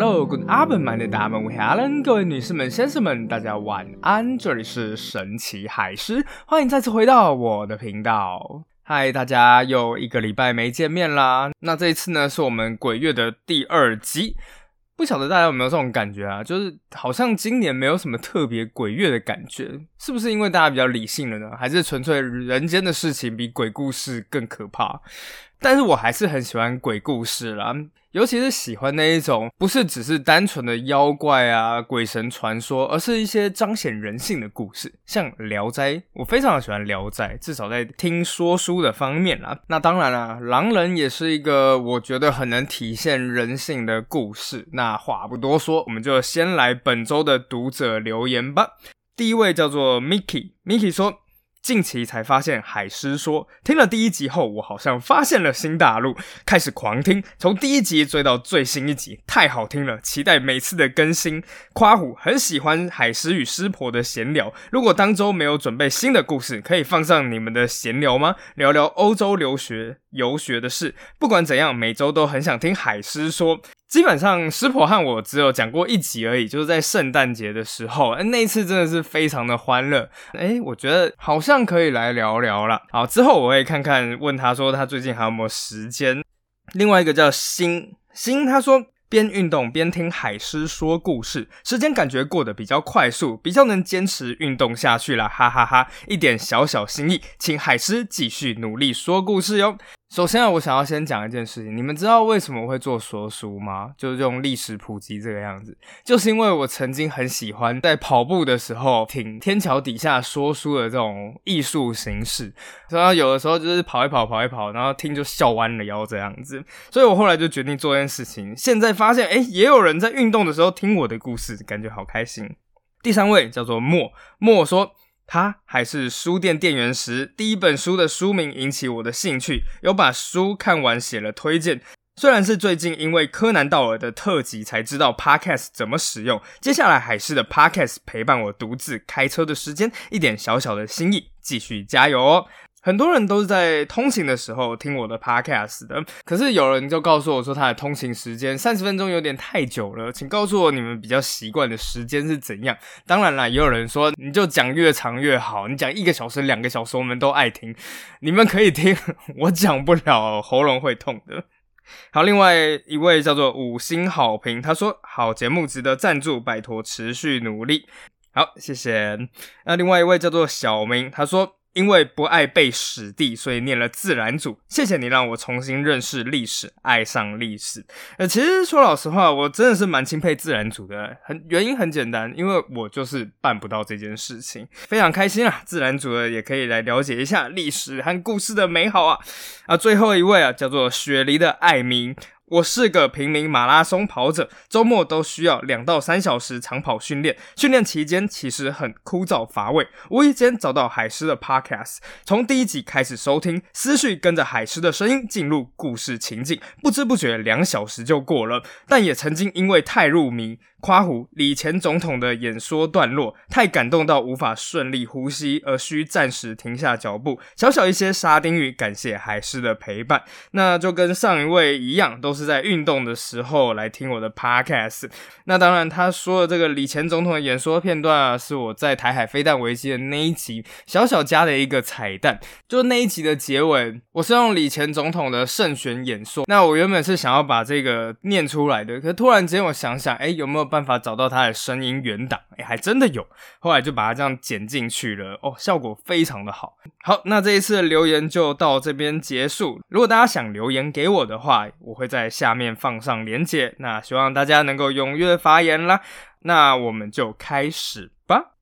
Hello，Good afternoon，大家们，我是 Alan，各位女士们、先生们，大家晚安。这里是神奇海狮，欢迎再次回到我的频道。嗨，大家又一个礼拜没见面啦。那这一次呢，是我们鬼月的第二集。不晓得大家有没有这种感觉啊？就是好像今年没有什么特别鬼月的感觉，是不是因为大家比较理性了呢？还是纯粹人间的事情比鬼故事更可怕？但是我还是很喜欢鬼故事啦。尤其是喜欢那一种，不是只是单纯的妖怪啊、鬼神传说，而是一些彰显人性的故事，像《聊斋》，我非常喜欢《聊斋》，至少在听说书的方面啦。那当然啦，《狼人》也是一个我觉得很能体现人性的故事。那话不多说，我们就先来本周的读者留言吧。第一位叫做 Mickey，Mickey 说。近期才发现海狮说，听了第一集后，我好像发现了新大陆，开始狂听，从第一集追到最新一集，太好听了，期待每次的更新。夸虎很喜欢海狮与师婆的闲聊，如果当周没有准备新的故事，可以放上你们的闲聊吗？聊聊欧洲留学游学的事。不管怎样，每周都很想听海狮说。基本上，师婆和我只有讲过一集而已，就是在圣诞节的时候，那一次真的是非常的欢乐。哎，我觉得好像可以来聊聊了。好，之后我会看看，问他说他最近还有没有时间。另外一个叫星星，他说。边运动边听海狮说故事，时间感觉过得比较快速，比较能坚持运动下去了，哈哈哈！一点小小心意，请海狮继续努力说故事哟。首先，我想要先讲一件事情，你们知道为什么会做说书吗？就是用历史普及这个样子，就是因为我曾经很喜欢在跑步的时候听天桥底下说书的这种艺术形式，然后有的时候就是跑一跑，跑一跑，然后听就笑弯了腰这样子，所以我后来就决定做这件事情。现在发现，哎，也有人在运动的时候听我的故事，感觉好开心。第三位叫做莫莫说。他还是书店店员时，第一本书的书名引起我的兴趣，有把书看完，写了推荐。虽然是最近因为柯南道尔的特辑才知道 Podcast 怎么使用，接下来海狮的 Podcast 陪伴我独自开车的时间，一点小小的心意，继续加油哦。很多人都是在通勤的时候听我的 podcast 的，可是有人就告诉我说，他的通勤时间三十分钟有点太久了，请告诉我你们比较习惯的时间是怎样。当然啦，也有人说你就讲越长越好，你讲一个小时、两个小时，我们都爱听。你们可以听，我讲不了，喉咙会痛的。好，另外一位叫做五星好评，他说好节目值得赞助，拜托持续努力。好，谢谢。那另外一位叫做小明，他说。因为不爱背史地，所以念了自然组。谢谢你让我重新认识历史，爱上历史。呃，其实说老实话，我真的是蛮钦佩自然组的。很原因很简单，因为我就是办不到这件事情。非常开心啊，自然组的也可以来了解一下历史和故事的美好啊。啊，最后一位啊，叫做雪梨的艾明。我是个平民马拉松跑者，周末都需要两到三小时长跑训练。训练期间其实很枯燥乏味，无意间找到海狮的 Podcast，从第一集开始收听，思绪跟着海狮的声音进入故事情境，不知不觉两小时就过了。但也曾经因为太入迷。夸胡李前总统的演说段落太感动到无法顺利呼吸，而需暂时停下脚步。小小一些沙丁鱼，感谢海狮的陪伴。那就跟上一位一样，都是在运动的时候来听我的 podcast。那当然，他说的这个李前总统的演说片段啊，是我在台海飞弹危机的那一集小小加的一个彩蛋。就那一集的结尾，我是用李前总统的胜选演说。那我原本是想要把这个念出来的，可突然间我想想，哎，有没有？办法找到他的声音原档，哎，还真的有。后来就把它这样剪进去了，哦，效果非常的好。好，那这一次的留言就到这边结束。如果大家想留言给我的话，我会在下面放上连结。那希望大家能够踊跃发言啦。那我们就开始吧。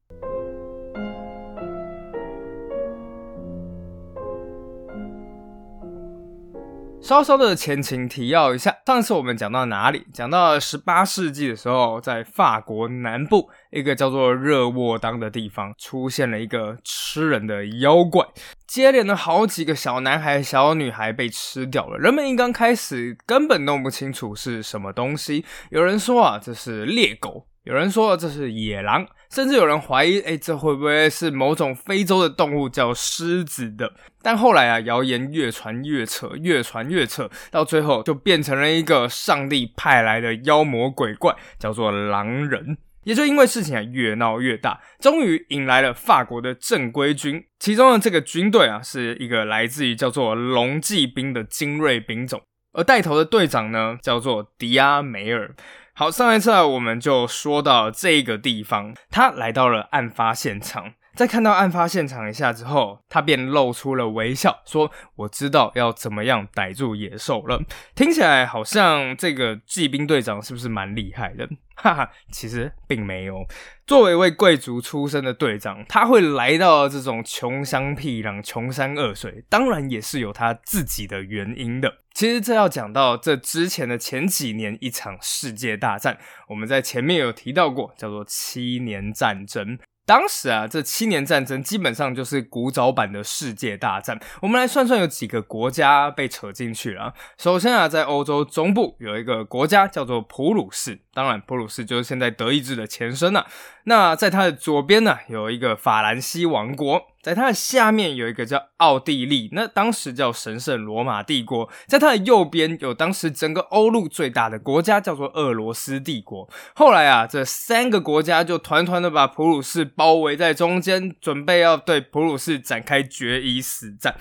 稍稍的前情提要一下，上次我们讲到哪里？讲到十八世纪的时候，在法国南部一个叫做热沃当的地方，出现了一个吃人的妖怪，接连的好几个小男孩、小女孩被吃掉了。人们一刚开始根本弄不清楚是什么东西，有人说啊，这是猎狗。有人说这是野狼，甚至有人怀疑，哎，这会不会是某种非洲的动物叫狮子的？但后来啊，谣言越传越扯，越传越扯，到最后就变成了一个上帝派来的妖魔鬼怪，叫做狼人。也就因为事情啊越闹越大，终于引来了法国的正规军。其中的这个军队啊，是一个来自于叫做龙骑兵的精锐兵种，而带头的队长呢，叫做迪亚梅尔。好，上一次啊，我们就说到这个地方，他来到了案发现场。在看到案发现场一下之后，他便露出了微笑，说：“我知道要怎么样逮住野兽了。”听起来好像这个骑兵队长是不是蛮厉害的？哈哈，其实并没有。作为一位贵族出身的队长，他会来到这种穷乡僻壤、穷山恶水，当然也是有他自己的原因的。其实这要讲到这之前的前几年一场世界大战，我们在前面有提到过，叫做七年战争。当时啊，这七年战争基本上就是古早版的世界大战。我们来算算，有几个国家被扯进去了。首先啊，在欧洲中部有一个国家叫做普鲁士，当然普鲁士就是现在德意志的前身了。那在它的左边呢，有一个法兰西王国。在它的下面有一个叫奥地利，那当时叫神圣罗马帝国。在它的右边有当时整个欧陆最大的国家，叫做俄罗斯帝国。后来啊，这三个国家就团团的把普鲁士包围在中间，准备要对普鲁士展开决一死战。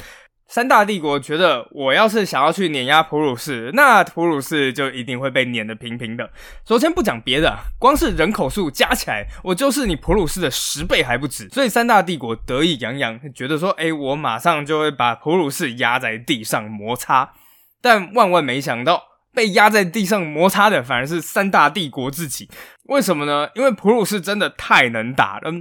三大帝国觉得，我要是想要去碾压普鲁士，那普鲁士就一定会被碾得平平的。首先不讲别的，光是人口数加起来，我就是你普鲁士的十倍还不止。所以三大帝国得意洋洋，觉得说，哎，我马上就会把普鲁士压在地上摩擦。但万万没想到，被压在地上摩擦的反而是三大帝国自己。为什么呢？因为普鲁士真的太能打了。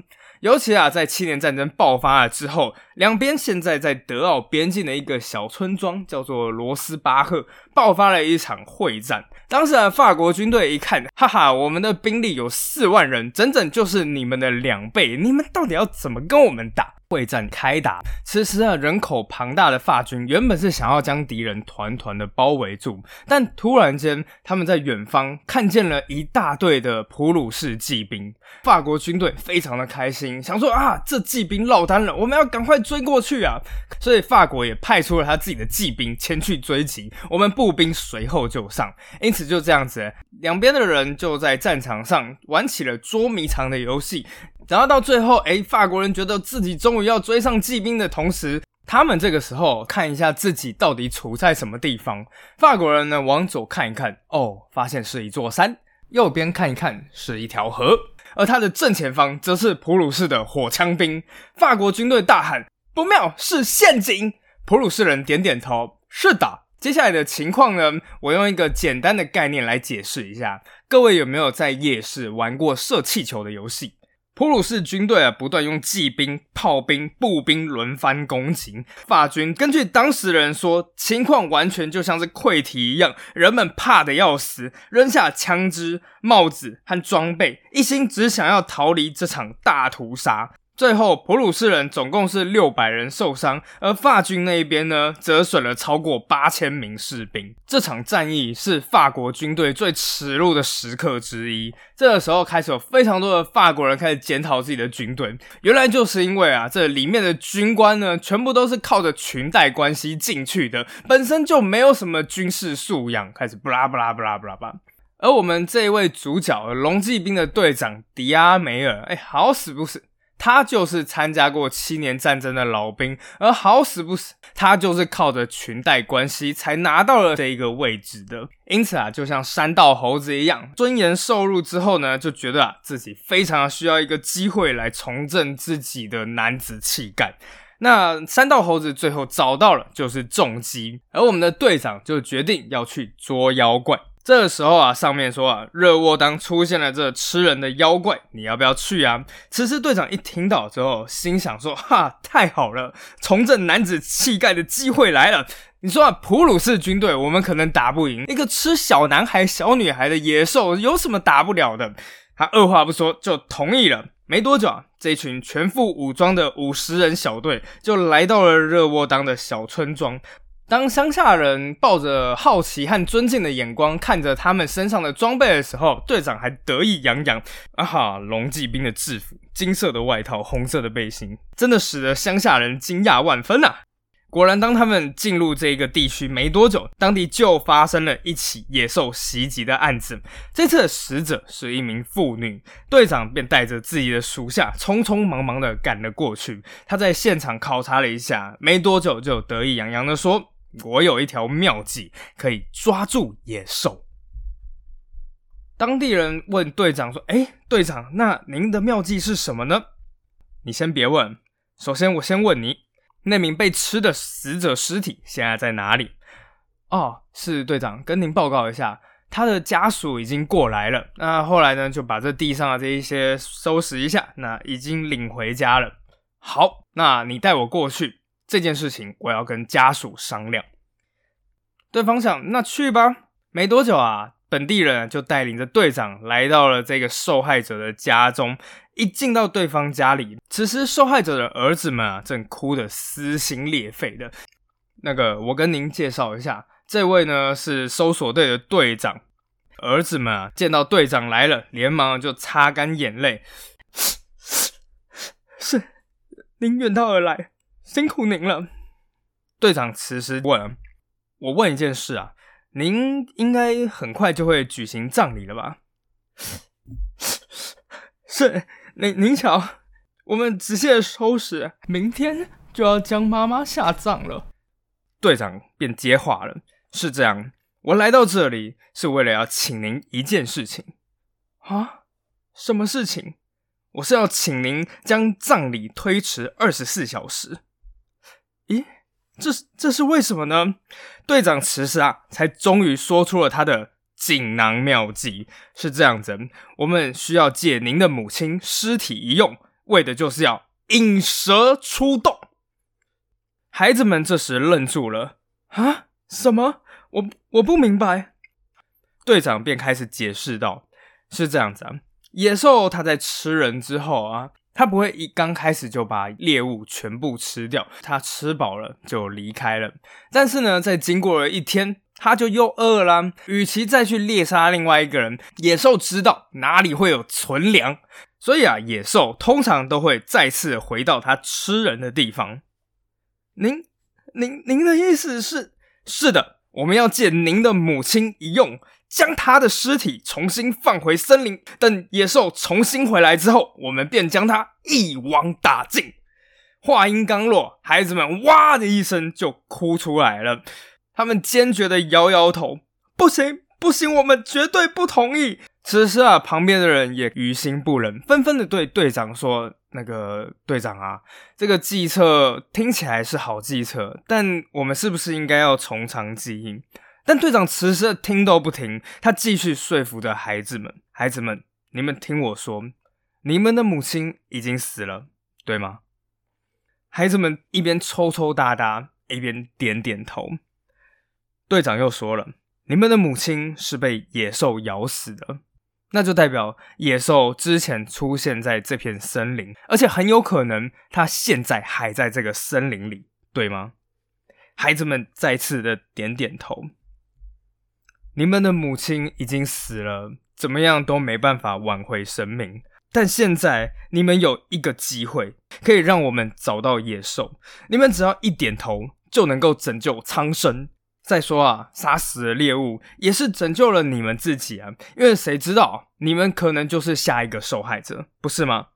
尤其啊，在七年战争爆发了之后，两边现在在德奥边境的一个小村庄叫做罗斯巴赫，爆发了一场会战。当时啊，法国军队一看，哈哈，我们的兵力有四万人，整整就是你们的两倍，你们到底要怎么跟我们打？会战开打，此时啊，人口庞大的法军原本是想要将敌人团团的包围住，但突然间，他们在远方看见了一大队的普鲁士骑兵，法国军队非常的开心，想说啊，这骑兵落单了，我们要赶快追过去啊！所以法国也派出了他自己的骑兵前去追击，我们步兵随后就上，因此就这样子，两边的人就在战场上玩起了捉迷藏的游戏。然后到最后，哎，法国人觉得自己终于要追上骑兵的同时，他们这个时候看一下自己到底处在什么地方。法国人呢，往左看一看，哦，发现是一座山；右边看一看，是一条河。而他的正前方则是普鲁士的火枪兵。法国军队大喊：“不妙，是陷阱！”普鲁士人点点头：“是的。”接下来的情况呢，我用一个简单的概念来解释一下。各位有没有在夜市玩过射气球的游戏？普鲁士军队啊，不断用骑兵、炮兵、步兵轮番攻击法军。根据当时人说，情况完全就像是溃堤一样，人们怕得要死，扔下枪支、帽子和装备，一心只想要逃离这场大屠杀。最后，普鲁士人总共是六百人受伤，而法军那一边呢，折损了超过八千名士兵。这场战役是法国军队最耻辱的时刻之一。这个时候开始，有非常多的法国人开始检讨自己的军队。原来就是因为啊，这里面的军官呢，全部都是靠着裙带关系进去的，本身就没有什么军事素养。开始布拉布拉布拉布拉吧。而我们这一位主角龙骑兵的队长迪亚梅尔，哎，好死不死！他就是参加过七年战争的老兵，而好死不死，他就是靠着裙带关系才拿到了这一个位置的。因此啊，就像山道猴子一样，尊严受辱之后呢，就觉得啊自己非常需要一个机会来重振自己的男子气概。那山道猴子最后找到了，就是重击，而我们的队长就决定要去捉妖怪。这时候啊，上面说啊，热沃当出现了这吃人的妖怪，你要不要去啊？此时队长一听到之后，心想说：哈，太好了，重振男子气概的机会来了。你说啊，普鲁士军队我们可能打不赢，一个吃小男孩、小女孩的野兽有什么打不了的？他二话不说就同意了。没多久啊，这群全副武装的五十人小队就来到了热沃当的小村庄。当乡下人抱着好奇和尊敬的眼光看着他们身上的装备的时候，队长还得意洋洋。啊哈，龙骑兵的制服，金色的外套，红色的背心，真的使得乡下人惊讶万分呐。果然，当他们进入这个地区没多久，当地就发生了一起野兽袭击的案子。这次的死者是一名妇女，队长便带着自己的属下匆匆忙忙的赶了过去。他在现场考察了一下，没多久就得意洋洋的说：“我有一条妙计，可以抓住野兽。”当地人问队长说：“哎，队长，那您的妙计是什么呢？”你先别问，首先我先问你。那名被吃的死者尸体现在在哪里？哦，是队长，跟您报告一下，他的家属已经过来了。那后来呢，就把这地上的这一些收拾一下，那已经领回家了。好，那你带我过去，这件事情我要跟家属商量。对方想，那去吧。没多久啊。本地人就带领着队长来到了这个受害者的家中。一进到对方家里，此时受害者的儿子们啊，正哭得撕心裂肺的。那个，我跟您介绍一下，这位呢是搜索队的队长。儿子们啊，见到队长来了，连忙就擦干眼泪。是，您远道而来，辛苦您了。队长此时问：“我问一件事啊。”您应该很快就会举行葬礼了吧？是，您您瞧，我们仔细的收拾，明天就要将妈妈下葬了。队长便接话了：“是这样，我来到这里是为了要请您一件事情啊？什么事情？我是要请您将葬礼推迟二十四小时。咦？”这是这是为什么呢？队长迟时啊，才终于说出了他的锦囊妙计。是这样子，我们需要借您的母亲尸体一用，为的就是要引蛇出洞。孩子们这时愣住了啊！什么？我我不明白。队长便开始解释道：“是这样子啊，野兽它在吃人之后啊。”他不会一刚开始就把猎物全部吃掉，他吃饱了就离开了。但是呢，在经过了一天，他就又饿了。与其再去猎杀另外一个人，野兽知道哪里会有存粮，所以啊，野兽通常都会再次回到他吃人的地方。您、您、您的意思是？是的，我们要借您的母亲一用。将他的尸体重新放回森林，等野兽重新回来之后，我们便将他一网打尽。话音刚落，孩子们哇的一声就哭出来了。他们坚决的摇摇头：“不行，不行，我们绝对不同意。”此时啊，旁边的人也于心不忍，纷纷的对队长说：“那个队长啊，这个计策听起来是好计策，但我们是不是应该要从长计议？”但队长此时听都不听，他继续说服着孩子们：“孩子们，你们听我说，你们的母亲已经死了，对吗？”孩子们一边抽抽搭搭，一边点点头。队长又说了：“你们的母亲是被野兽咬死的，那就代表野兽之前出现在这片森林，而且很有可能它现在还在这个森林里，对吗？”孩子们再次的点点头。你们的母亲已经死了，怎么样都没办法挽回生命。但现在你们有一个机会，可以让我们找到野兽。你们只要一点头，就能够拯救苍生。再说啊，杀死了猎物也是拯救了你们自己啊，因为谁知道你们可能就是下一个受害者，不是吗？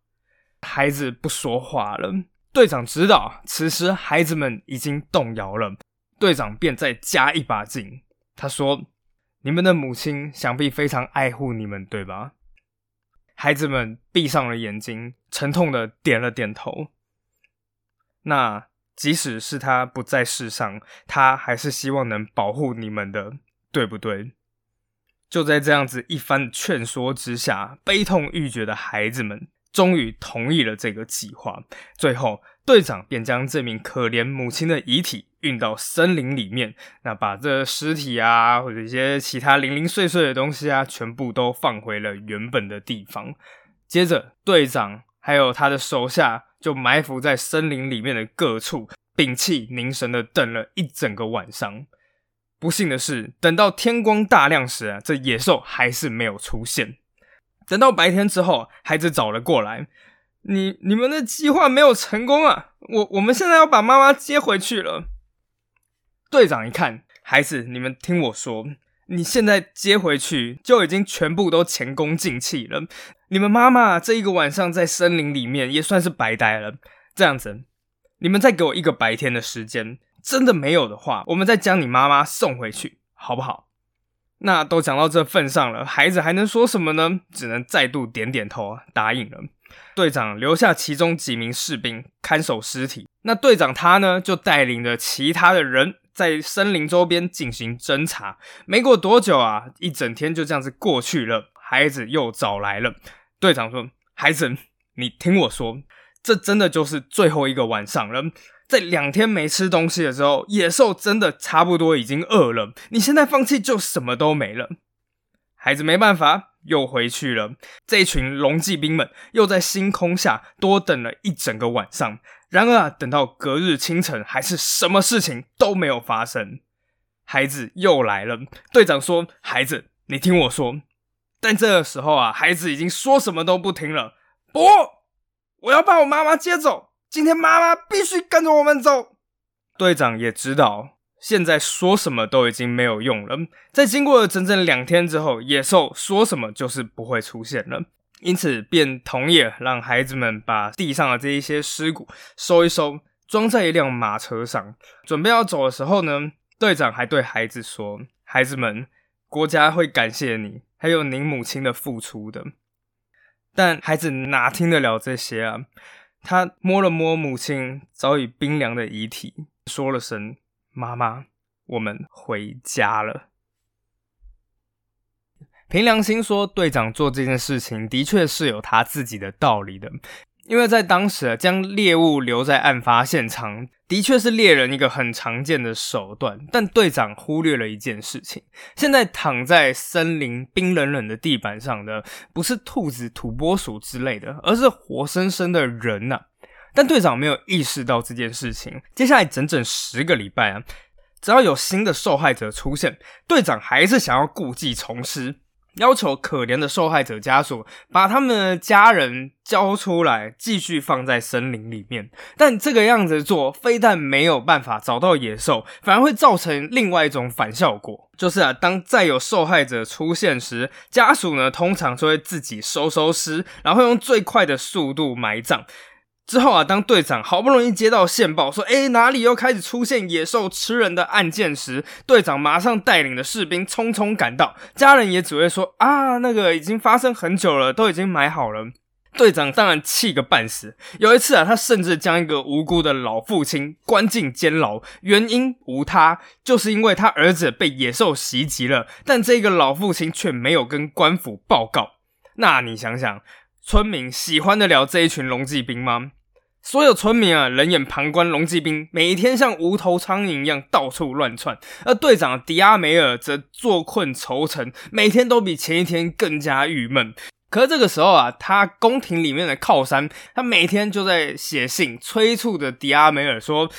孩子不说话了。队长知道，此时孩子们已经动摇了。队长便再加一把劲，他说。你们的母亲想必非常爱护你们，对吧？孩子们闭上了眼睛，沉痛的点了点头。那即使是他不在世上，他还是希望能保护你们的，对不对？就在这样子一番劝说之下，悲痛欲绝的孩子们终于同意了这个计划。最后，队长便将这名可怜母亲的遗体。运到森林里面，那把这尸体啊，或者一些其他零零碎碎的东西啊，全部都放回了原本的地方。接着，队长还有他的手下就埋伏在森林里面的各处，屏气凝神的等了一整个晚上。不幸的是，等到天光大亮时啊，这野兽还是没有出现。等到白天之后，孩子找了过来，你你们的计划没有成功啊！我我们现在要把妈妈接回去了。队长一看，孩子，你们听我说，你现在接回去就已经全部都前功尽弃了。你们妈妈这一个晚上在森林里面也算是白待了。这样子，你们再给我一个白天的时间。真的没有的话，我们再将你妈妈送回去，好不好？那都讲到这份上了，孩子还能说什么呢？只能再度点点头，答应了。队长留下其中几名士兵看守尸体，那队长他呢，就带领着其他的人在森林周边进行侦查。没过多久啊，一整天就这样子过去了，孩子又找来了。队长说：“孩子，你听我说，这真的就是最后一个晚上了。”在两天没吃东西的时候，野兽真的差不多已经饿了。你现在放弃就什么都没了。孩子没办法，又回去了。这群龙骑兵们又在星空下多等了一整个晚上。然而啊，等到隔日清晨，还是什么事情都没有发生。孩子又来了。队长说：“孩子，你听我说。”但这个时候啊，孩子已经说什么都不听了。不，我要把我妈妈接走。今天妈妈必须跟着我们走。队长也知道，现在说什么都已经没有用了。在经过了整整两天之后，野兽说什么就是不会出现了，因此便同意让孩子们把地上的这一些尸骨收一收，装在一辆马车上。准备要走的时候呢，队长还对孩子说：“孩子们，国家会感谢你，还有您母亲的付出的。”但孩子哪听得了这些啊？他摸了摸母亲早已冰凉的遗体，说了声“妈妈，我们回家了。”凭良心说，队长做这件事情的确是有他自己的道理的。因为在当时啊，将猎物留在案发现场，的确是猎人一个很常见的手段。但队长忽略了一件事情：现在躺在森林冰冷冷的地板上的，不是兔子、土拨鼠之类的，而是活生生的人呐。但队长没有意识到这件事情。接下来整整十个礼拜啊，只要有新的受害者出现，队长还是想要故技重施。要求可怜的受害者家属把他们的家人交出来，继续放在森林里面。但这个样子做，非但没有办法找到野兽，反而会造成另外一种反效果，就是啊，当再有受害者出现时，家属呢通常就会自己收收尸，然后用最快的速度埋葬。之后啊，当队长好不容易接到线报，说：“哎，哪里又开始出现野兽吃人的案件？”时，队长马上带领的士兵匆匆赶到，家人也只会说：“啊，那个已经发生很久了，都已经埋好了。”队长当然气个半死。有一次啊，他甚至将一个无辜的老父亲关进监牢，原因无他，就是因为他儿子被野兽袭击了，但这个老父亲却没有跟官府报告。那你想想，村民喜欢得了这一群龙骑兵吗？所有村民啊，冷眼旁观龙骑兵每天像无头苍蝇一样到处乱窜，而队长迪阿梅尔则坐困愁城，每天都比前一天更加郁闷。可是这个时候啊，他宫廷里面的靠山，他每天就在写信催促着迪阿梅尔说：“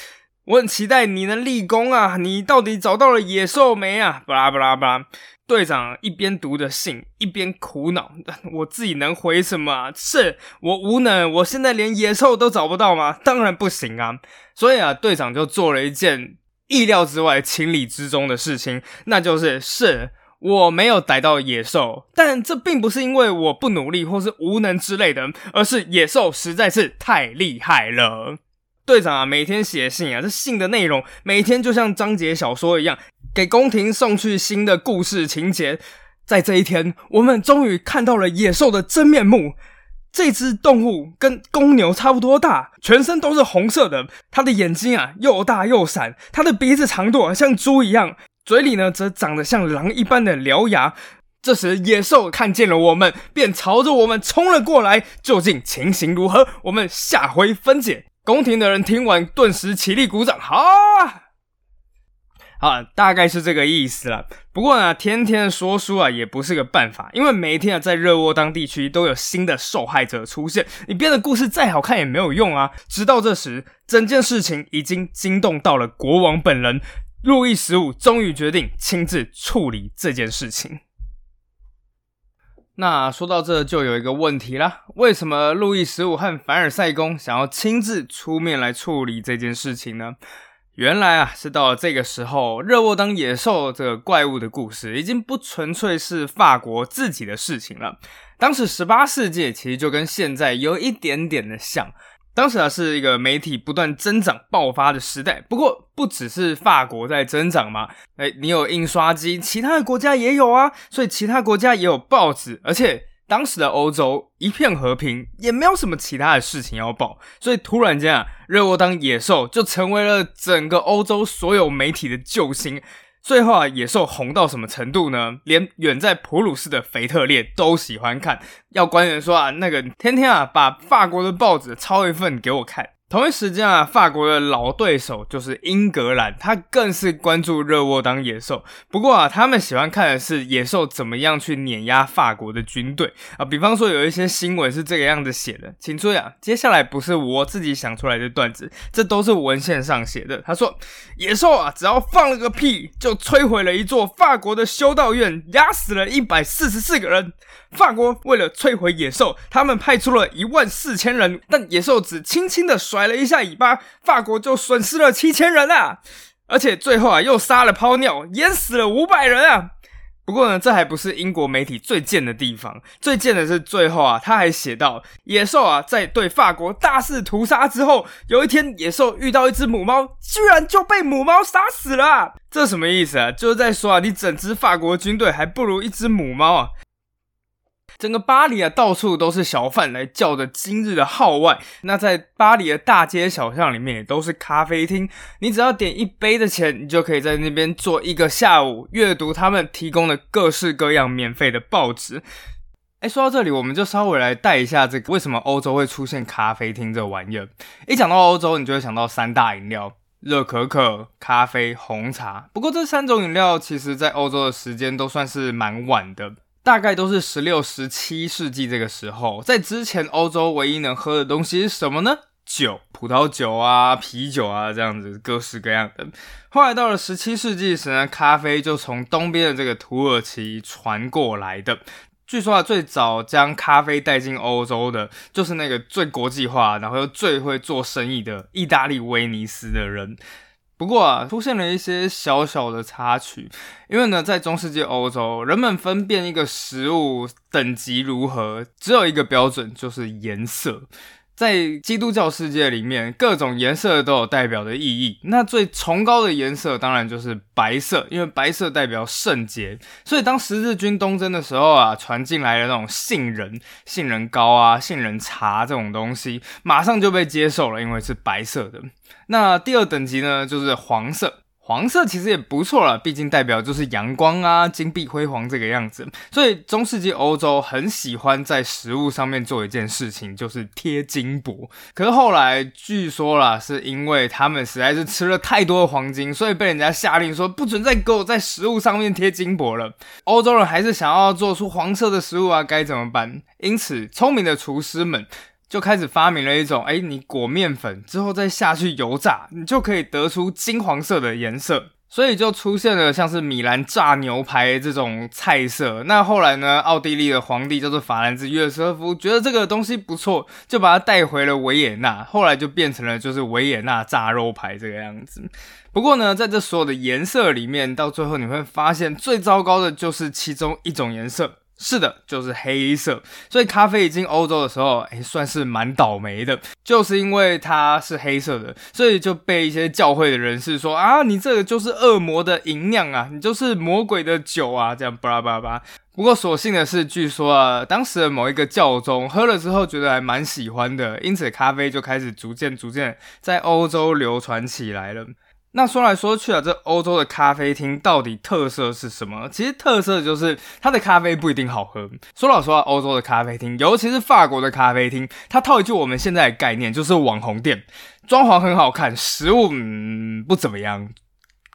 我很期待你能立功啊，你到底找到了野兽没啊？”巴拉巴拉巴拉。队长一边读着信，一边苦恼：“我自己能回什么啊？是我无能，我现在连野兽都找不到吗？当然不行啊！所以啊，队长就做了一件意料之外、情理之中的事情，那就是是我没有逮到野兽，但这并不是因为我不努力或是无能之类的，而是野兽实在是太厉害了。队长啊，每天写信啊，这信的内容每天就像章节小说一样。”给宫廷送去新的故事情节，在这一天，我们终于看到了野兽的真面目。这只动物跟公牛差不多大，全身都是红色的。它的眼睛啊又大又闪，它的鼻子长度啊像猪一样，嘴里呢则长得像狼一般的獠牙。这时，野兽看见了我们，便朝着我们冲了过来。究竟情形如何？我们下回分解。宫廷的人听完，顿时起立鼓掌。好啊！啊，大概是这个意思了。不过呢，天天说书啊，也不是个办法，因为每一天啊，在热沃当地区都有新的受害者出现，你编的故事再好看也没有用啊。直到这时，整件事情已经惊动到了国王本人，路易十五终于决定亲自处理这件事情。那说到这就有一个问题啦，为什么路易十五和凡尔赛宫想要亲自出面来处理这件事情呢？原来啊，是到了这个时候，热沃当野兽这个怪物的故事已经不纯粹是法国自己的事情了。当时十八世纪其实就跟现在有一点点的像。当时啊，是一个媒体不断增长爆发的时代。不过，不只是法国在增长嘛，哎，你有印刷机，其他的国家也有啊，所以其他国家也有报纸，而且。当时的欧洲一片和平，也没有什么其他的事情要报，所以突然间啊，热窝当野兽就成为了整个欧洲所有媒体的救星。最后啊，野兽红到什么程度呢？连远在普鲁士的腓特烈都喜欢看。要官员说啊，那个天天啊，把法国的报纸抄一份给我看。同一时间啊，法国的老对手就是英格兰，他更是关注热沃当野兽。不过啊，他们喜欢看的是野兽怎么样去碾压法国的军队啊。比方说，有一些新闻是这个样子写的，请注意啊，接下来不是我自己想出来的段子，这都是文献上写的。他说，野兽啊，只要放了个屁，就摧毁了一座法国的修道院，压死了一百四十四个人。法国为了摧毁野兽，他们派出了一万四千人，但野兽只轻轻的甩了一下尾巴，法国就损失了七千人啊！而且最后啊，又撒了泡尿，淹死了五百人啊！不过呢，这还不是英国媒体最贱的地方，最贱的是最后啊，他还写到野兽啊，在对法国大肆屠杀之后，有一天野兽遇到一只母猫，居然就被母猫杀死了。这什么意思啊？就是在说啊，你整支法国军队还不如一只母猫啊！整个巴黎啊，到处都是小贩来叫着今日的号外。那在巴黎的大街小巷里面，也都是咖啡厅。你只要点一杯的钱，你就可以在那边坐一个下午，阅读他们提供的各式各样免费的报纸。哎，说到这里，我们就稍微来带一下这个为什么欧洲会出现咖啡厅这玩意儿。一讲到欧洲，你就会想到三大饮料：热可可、咖啡、红茶。不过这三种饮料，其实在欧洲的时间都算是蛮晚的。大概都是十六、十七世纪这个时候，在之前欧洲唯一能喝的东西是什么呢？酒，葡萄酒啊，啤酒啊，这样子各式各样的。后来到了十七世纪时呢，咖啡就从东边的这个土耳其传过来的。据说啊，最早将咖啡带进欧洲的，就是那个最国际化，然后又最会做生意的意大利威尼斯的人。不过啊，出现了一些小小的插曲，因为呢，在中世纪欧洲，人们分辨一个食物等级如何，只有一个标准，就是颜色。在基督教世界里面，各种颜色都有代表的意义。那最崇高的颜色当然就是白色，因为白色代表圣洁。所以当十字军东征的时候啊，传进来的那种杏仁、杏仁膏啊、杏仁茶这种东西，马上就被接受了，因为是白色的。那第二等级呢，就是黄色。黄色其实也不错了，毕竟代表就是阳光啊，金碧辉煌这个样子。所以中世纪欧洲很喜欢在食物上面做一件事情，就是贴金箔。可是后来据说啦，是因为他们实在是吃了太多的黄金，所以被人家下令说不准再给我在食物上面贴金箔了。欧洲人还是想要做出黄色的食物啊，该怎么办？因此，聪明的厨师们。就开始发明了一种，哎，你裹面粉之后再下去油炸，你就可以得出金黄色的颜色，所以就出现了像是米兰炸牛排这种菜色。那后来呢，奥地利的皇帝叫做法兰兹约瑟夫，觉得这个东西不错，就把它带回了维也纳，后来就变成了就是维也纳炸肉排这个样子。不过呢，在这所有的颜色里面，到最后你会发现最糟糕的就是其中一种颜色。是的，就是黑色。所以咖啡一进欧洲的时候，哎，算是蛮倒霉的，就是因为它是黑色的，所以就被一些教会的人士说啊，你这个就是恶魔的营养啊，你就是魔鬼的酒啊，这样巴拉巴拉。不过所幸的是，据说啊，当时的某一个教宗喝了之后，觉得还蛮喜欢的，因此咖啡就开始逐渐逐渐在欧洲流传起来了。那说来说去啊，这欧洲的咖啡厅到底特色是什么？其实特色就是它的咖啡不一定好喝。说老实话，欧洲的咖啡厅，尤其是法国的咖啡厅，它套一句我们现在的概念，就是网红店，装潢很好看，食物嗯不怎么样。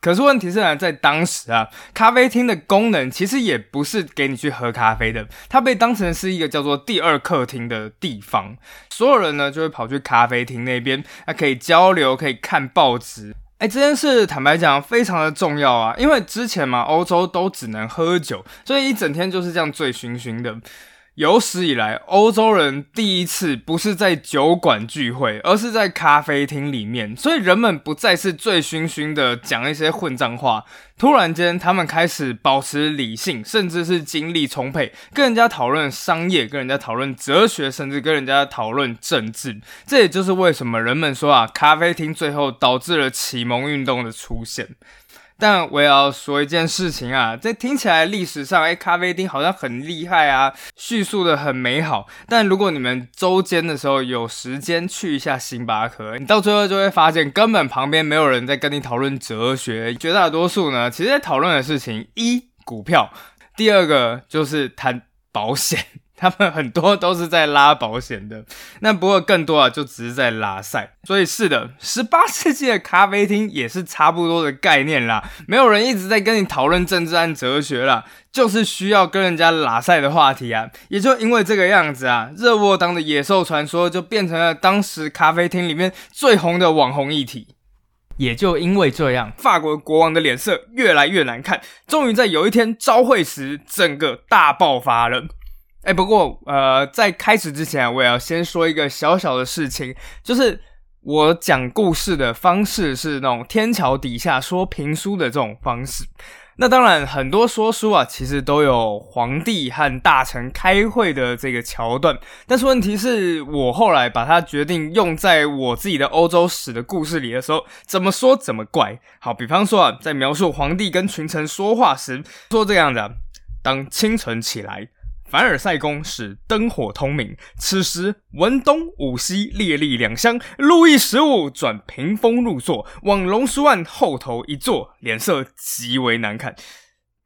可是问题是呢，在当时啊，咖啡厅的功能其实也不是给你去喝咖啡的，它被当成是一个叫做第二客厅的地方。所有人呢就会跑去咖啡厅那边，那可以交流，可以看报纸。哎，这件事坦白讲非常的重要啊，因为之前嘛，欧洲都只能喝酒，所以一整天就是这样醉醺醺的。有史以来，欧洲人第一次不是在酒馆聚会，而是在咖啡厅里面，所以人们不再是醉醺醺的讲一些混账话。突然间，他们开始保持理性，甚至是精力充沛，跟人家讨论商业，跟人家讨论哲学，甚至跟人家讨论政治。这也就是为什么人们说啊，咖啡厅最后导致了启蒙运动的出现。但我也要说一件事情啊，这听起来历史上，哎，咖啡厅好像很厉害啊，叙述的很美好。但如果你们周间的时候有时间去一下星巴克，你到最后就会发现，根本旁边没有人在跟你讨论哲学，绝大多数呢，其实在讨论的事情一股票，第二个就是谈保险。他们很多都是在拉保险的，那不过更多啊，就只是在拉赛。所以是的，十八世纪的咖啡厅也是差不多的概念啦。没有人一直在跟你讨论政治和哲学啦，就是需要跟人家拉赛的话题啊。也就因为这个样子啊，热沃当的野兽传说就变成了当时咖啡厅里面最红的网红议题。也就因为这样，法国国王的脸色越来越难看，终于在有一天朝会时，整个大爆发了。哎，不过呃，在开始之前啊，我也要先说一个小小的事情，就是我讲故事的方式是那种天桥底下说评书的这种方式。那当然，很多说书啊，其实都有皇帝和大臣开会的这个桥段。但是问题是我后来把它决定用在我自己的欧洲史的故事里的时候，怎么说怎么怪。好，比方说啊，在描述皇帝跟群臣说话时，说这样的：当清晨起来。凡尔赛宫是灯火通明，此时文东武西列立两厢，路易十五转屏风入座，往龙书案后头一坐，脸色极为难看。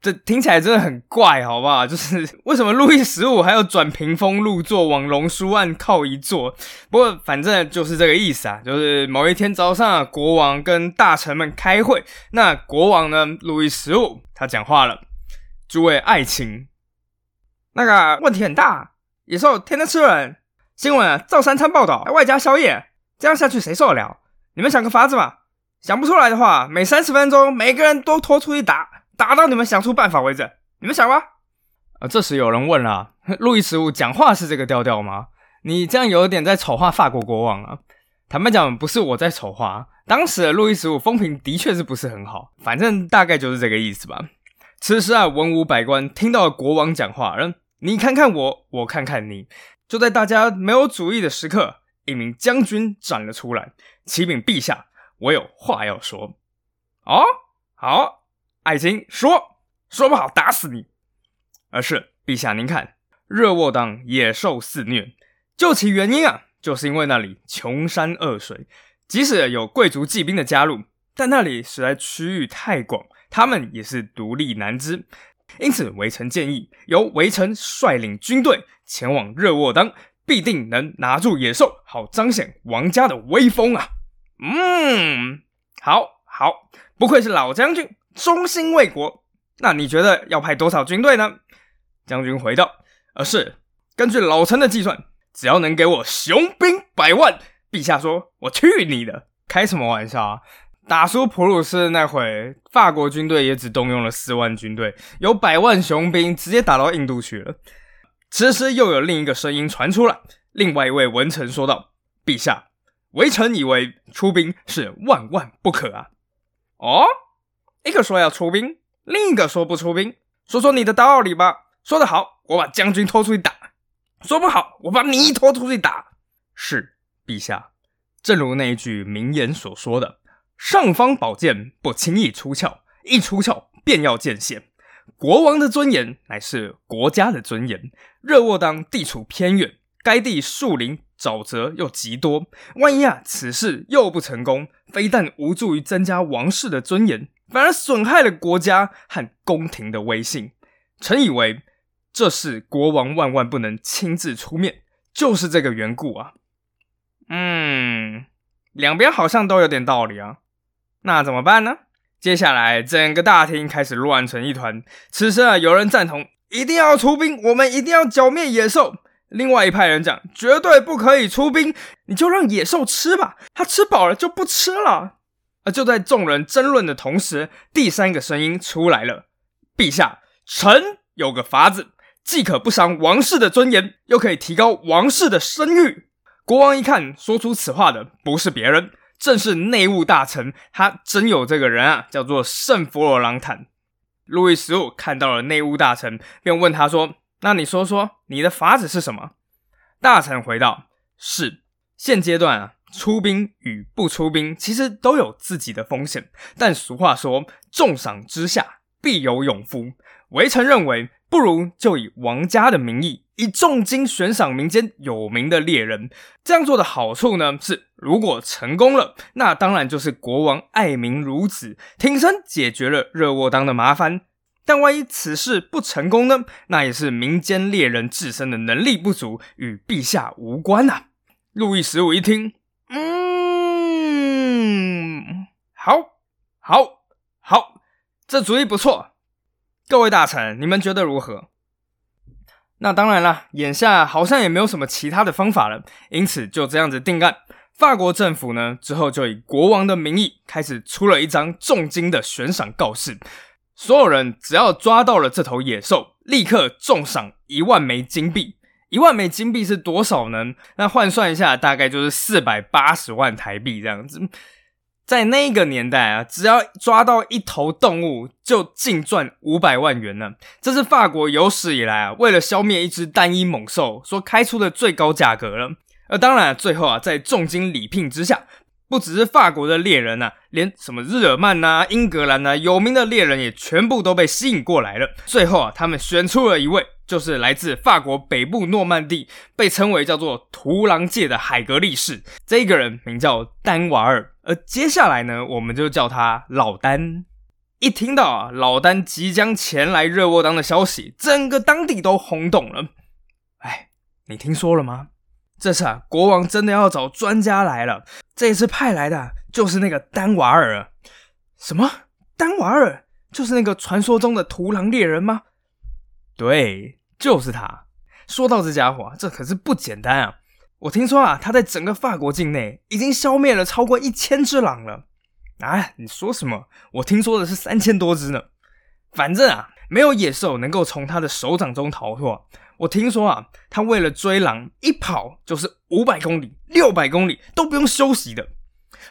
这听起来真的很怪，好不好？就是为什么路易十五还要转屏风入座，往龙书案靠一坐？不过反正就是这个意思啊。就是某一天早上，国王跟大臣们开会，那国王呢，路易十五他讲话了：“诸位爱卿。”那个问题很大，野兽天天吃人，新闻照三餐报道，外加宵夜，这样下去谁受得了？你们想个法子嘛？想不出来的话，每三十分钟每个人都拖出去打，打到你们想出办法为止。你们想吧。啊，这时有人问了：路易十五讲话是这个调调吗？你这样有点在丑化法国国王啊。坦白讲，不是我在丑化，当时的路易十五风评的确是不是很好，反正大概就是这个意思吧。此时啊，文武百官听到了国王讲话，嗯。你看看我，我看看你。就在大家没有主意的时刻，一名将军站了出来：“启禀陛下，我有话要说。”哦，好，爱卿说，说不好打死你。而是陛下，您看，热沃当野兽肆虐，究其原因啊，就是因为那里穷山恶水，即使有贵族骑兵的加入，但那里实在区域太广，他们也是独立难支。因此，围城建议由围城率领军队前往热沃当，必定能拿住野兽，好彰显王家的威风啊！嗯，好好，不愧是老将军，忠心为国。那你觉得要派多少军队呢？将军回道：“而是根据老臣的计算，只要能给我雄兵百万，陛下说我去你的，开什么玩笑啊！”打输普鲁士那会，法国军队也只动用了四万军队，有百万雄兵直接打到印度去了。此时又有另一个声音传出来，另外一位文臣说道：“陛下，微臣以为出兵是万万不可啊！”哦，一个说要出兵，另一个说不出兵，说说你的道理吧。说得好，我把将军拖出去打；说不好，我把你拖出去打。是，陛下，正如那一句名言所说的。尚方宝剑不轻易出鞘，一出鞘便要见血。国王的尊严乃是国家的尊严。热沃当地处偏远，该地树林沼泽又极多，万一啊此事又不成功，非但无助于增加王室的尊严，反而损害了国家和宫廷的威信。臣以为这事国王万万不能亲自出面，就是这个缘故啊。嗯，两边好像都有点道理啊。那怎么办呢？接下来，整个大厅开始乱成一团。此时啊，有人赞同一定要出兵，我们一定要剿灭野兽。另外一派人讲绝对不可以出兵，你就让野兽吃吧，它吃饱了就不吃了。而就在众人争论的同时，第三个声音出来了：陛下，臣有个法子，既可不伤王室的尊严，又可以提高王室的声誉。国王一看，说出此话的不是别人。正是内务大臣，他真有这个人啊，叫做圣弗罗朗坦。路易十五看到了内务大臣，便问他说：“那你说说，你的法子是什么？”大臣回道：“是现阶段啊，出兵与不出兵，其实都有自己的风险。但俗话说，重赏之下必有勇夫。微臣认为。”不如就以王家的名义，以重金悬赏民间有名的猎人。这样做的好处呢，是如果成功了，那当然就是国王爱民如子，挺身解决了热沃当的麻烦。但万一此事不成功呢？那也是民间猎人自身的能力不足，与陛下无关呐。路易十五一听，嗯，好，好，好，这主意不错。各位大臣，你们觉得如何？那当然了，眼下好像也没有什么其他的方法了，因此就这样子定案。法国政府呢，之后就以国王的名义开始出了一张重金的悬赏告示，所有人只要抓到了这头野兽，立刻重赏一万枚金币。一万枚金币是多少呢？那换算一下，大概就是四百八十万台币这样子。在那个年代啊，只要抓到一头动物，就净赚五百万元呢。这是法国有史以来啊，为了消灭一只单一猛兽所开出的最高价格了。而当然，最后啊，在重金礼聘之下，不只是法国的猎人呐，连什么日耳曼呐、英格兰呐，有名的猎人也全部都被吸引过来了。最后啊，他们选出了一位。就是来自法国北部诺曼底，被称为叫做屠狼界的海格力士。这个人名叫丹瓦尔，而接下来呢，我们就叫他老丹。一听到啊，老丹即将前来热沃当的消息，整个当地都轰动了。哎，你听说了吗？这次啊，国王真的要找专家来了。这一次派来的就是那个丹瓦尔。什么？丹瓦尔？就是那个传说中的图狼猎人吗？对。就是他。说到这家伙，这可是不简单啊！我听说啊，他在整个法国境内已经消灭了超过一千只狼了。啊，你说什么？我听说的是三千多只呢。反正啊，没有野兽能够从他的手掌中逃脱。我听说啊，他为了追狼，一跑就是五百公里、六百公里都不用休息的。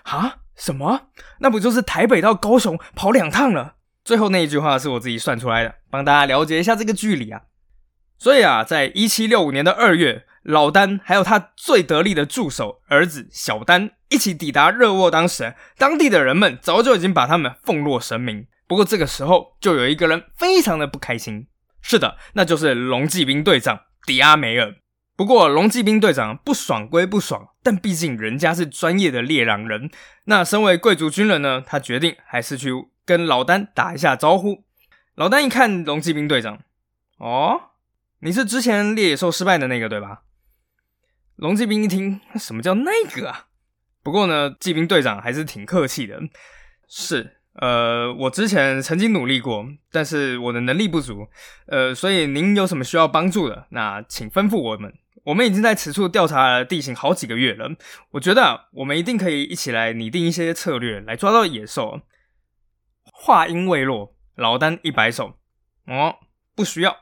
啊？什么？那不就是台北到高雄跑两趟了？最后那一句话是我自己算出来的，帮大家了解一下这个距离啊。所以啊，在一七六五年的二月，老丹还有他最得力的助手儿子小丹一起抵达热沃。当时，当地的人们早就已经把他们奉若神明。不过这个时候，就有一个人非常的不开心。是的，那就是龙骑兵队长迪阿梅尔。不过，龙骑兵队长不爽归不爽，但毕竟人家是专业的猎狼人。那身为贵族军人呢，他决定还是去跟老丹打一下招呼。老丹一看龙骑兵队长，哦。你是之前猎野兽失败的那个对吧？龙骑兵一听，什么叫那个啊？不过呢，骑兵队长还是挺客气的。是，呃，我之前曾经努力过，但是我的能力不足，呃，所以您有什么需要帮助的，那请吩咐我们。我们已经在此处调查地形好几个月了，我觉得我们一定可以一起来拟定一些策略来抓到野兽。话音未落，老丹一摆手，哦，不需要。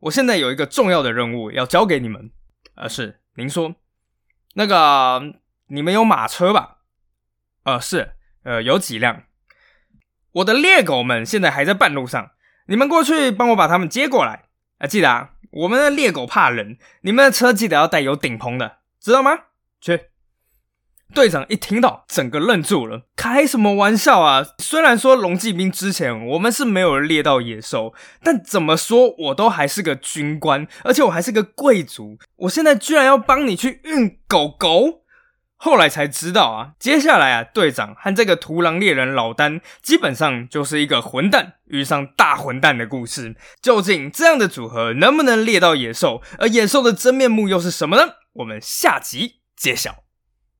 我现在有一个重要的任务要交给你们，呃，是您说，那个你们有马车吧？呃，是，呃，有几辆？我的猎狗们现在还在半路上，你们过去帮我把他们接过来。啊，记得啊，我们的猎狗怕人，你们的车记得要带有顶棚的，知道吗？去。队长一听到，整个愣住了。开什么玩笑啊！虽然说龙骑兵之前我们是没有猎到野兽，但怎么说我都还是个军官，而且我还是个贵族。我现在居然要帮你去运狗狗？后来才知道啊，接下来啊，队长和这个屠狼猎人老丹，基本上就是一个混蛋遇上大混蛋的故事。究竟这样的组合能不能猎到野兽？而野兽的真面目又是什么呢？我们下集揭晓。